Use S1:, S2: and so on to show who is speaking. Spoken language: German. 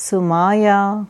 S1: Sumaya